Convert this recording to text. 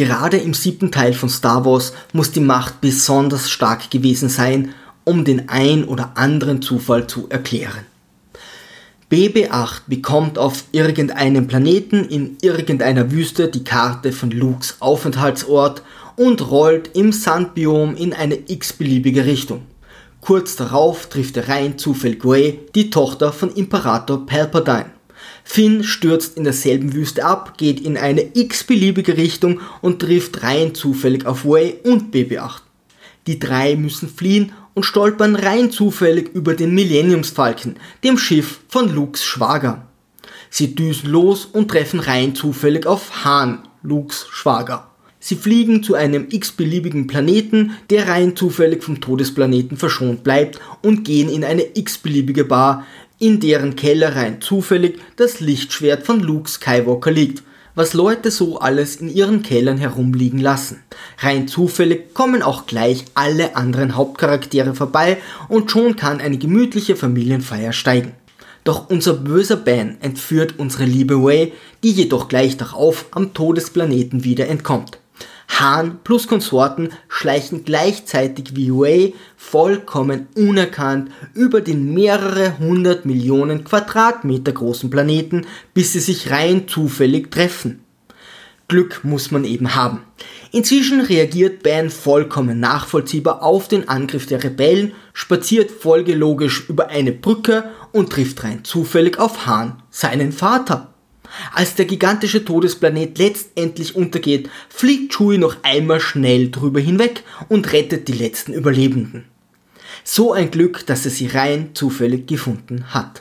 Gerade im siebten Teil von Star Wars muss die Macht besonders stark gewesen sein, um den ein oder anderen Zufall zu erklären. BB-8 bekommt auf irgendeinem Planeten in irgendeiner Wüste die Karte von Lukes Aufenthaltsort und rollt im Sandbiom in eine x-beliebige Richtung. Kurz darauf trifft er rein zufällig Rey, die Tochter von Imperator Palpatine. Finn stürzt in derselben Wüste ab, geht in eine x-beliebige Richtung und trifft rein zufällig auf Way und BB-8. Die drei müssen fliehen und stolpern rein zufällig über den Millenniumsfalken, dem Schiff von Lukes Schwager. Sie düsen los und treffen rein zufällig auf Han, Lukes Schwager. Sie fliegen zu einem x-beliebigen Planeten, der rein zufällig vom Todesplaneten verschont bleibt und gehen in eine x-beliebige Bar, in deren Keller rein zufällig das Lichtschwert von Luke Skywalker liegt, was Leute so alles in ihren Kellern herumliegen lassen. Rein zufällig kommen auch gleich alle anderen Hauptcharaktere vorbei und schon kann eine gemütliche Familienfeier steigen. Doch unser böser Ben entführt unsere liebe Way, die jedoch gleich darauf am Todesplaneten wieder entkommt. Han plus Konsorten schleichen gleichzeitig wie Wei vollkommen unerkannt über den mehrere hundert Millionen Quadratmeter großen Planeten, bis sie sich rein zufällig treffen. Glück muss man eben haben. Inzwischen reagiert Ben vollkommen nachvollziehbar auf den Angriff der Rebellen, spaziert folgelogisch über eine Brücke und trifft rein zufällig auf Han, seinen Vater. Als der gigantische Todesplanet letztendlich untergeht, fliegt Chewie noch einmal schnell drüber hinweg und rettet die letzten Überlebenden. So ein Glück, dass er sie rein zufällig gefunden hat.